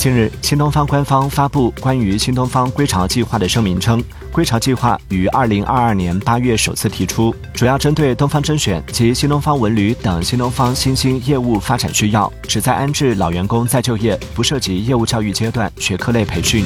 近日新东方官方发布关于新东方归巢计划的声明称归巢计划于二零二二年八月首次提出主要针对东方甄选及新东方文旅等新东方新兴业务发展需要旨在安置老员工再就业不涉及业务教育阶段学科类培训。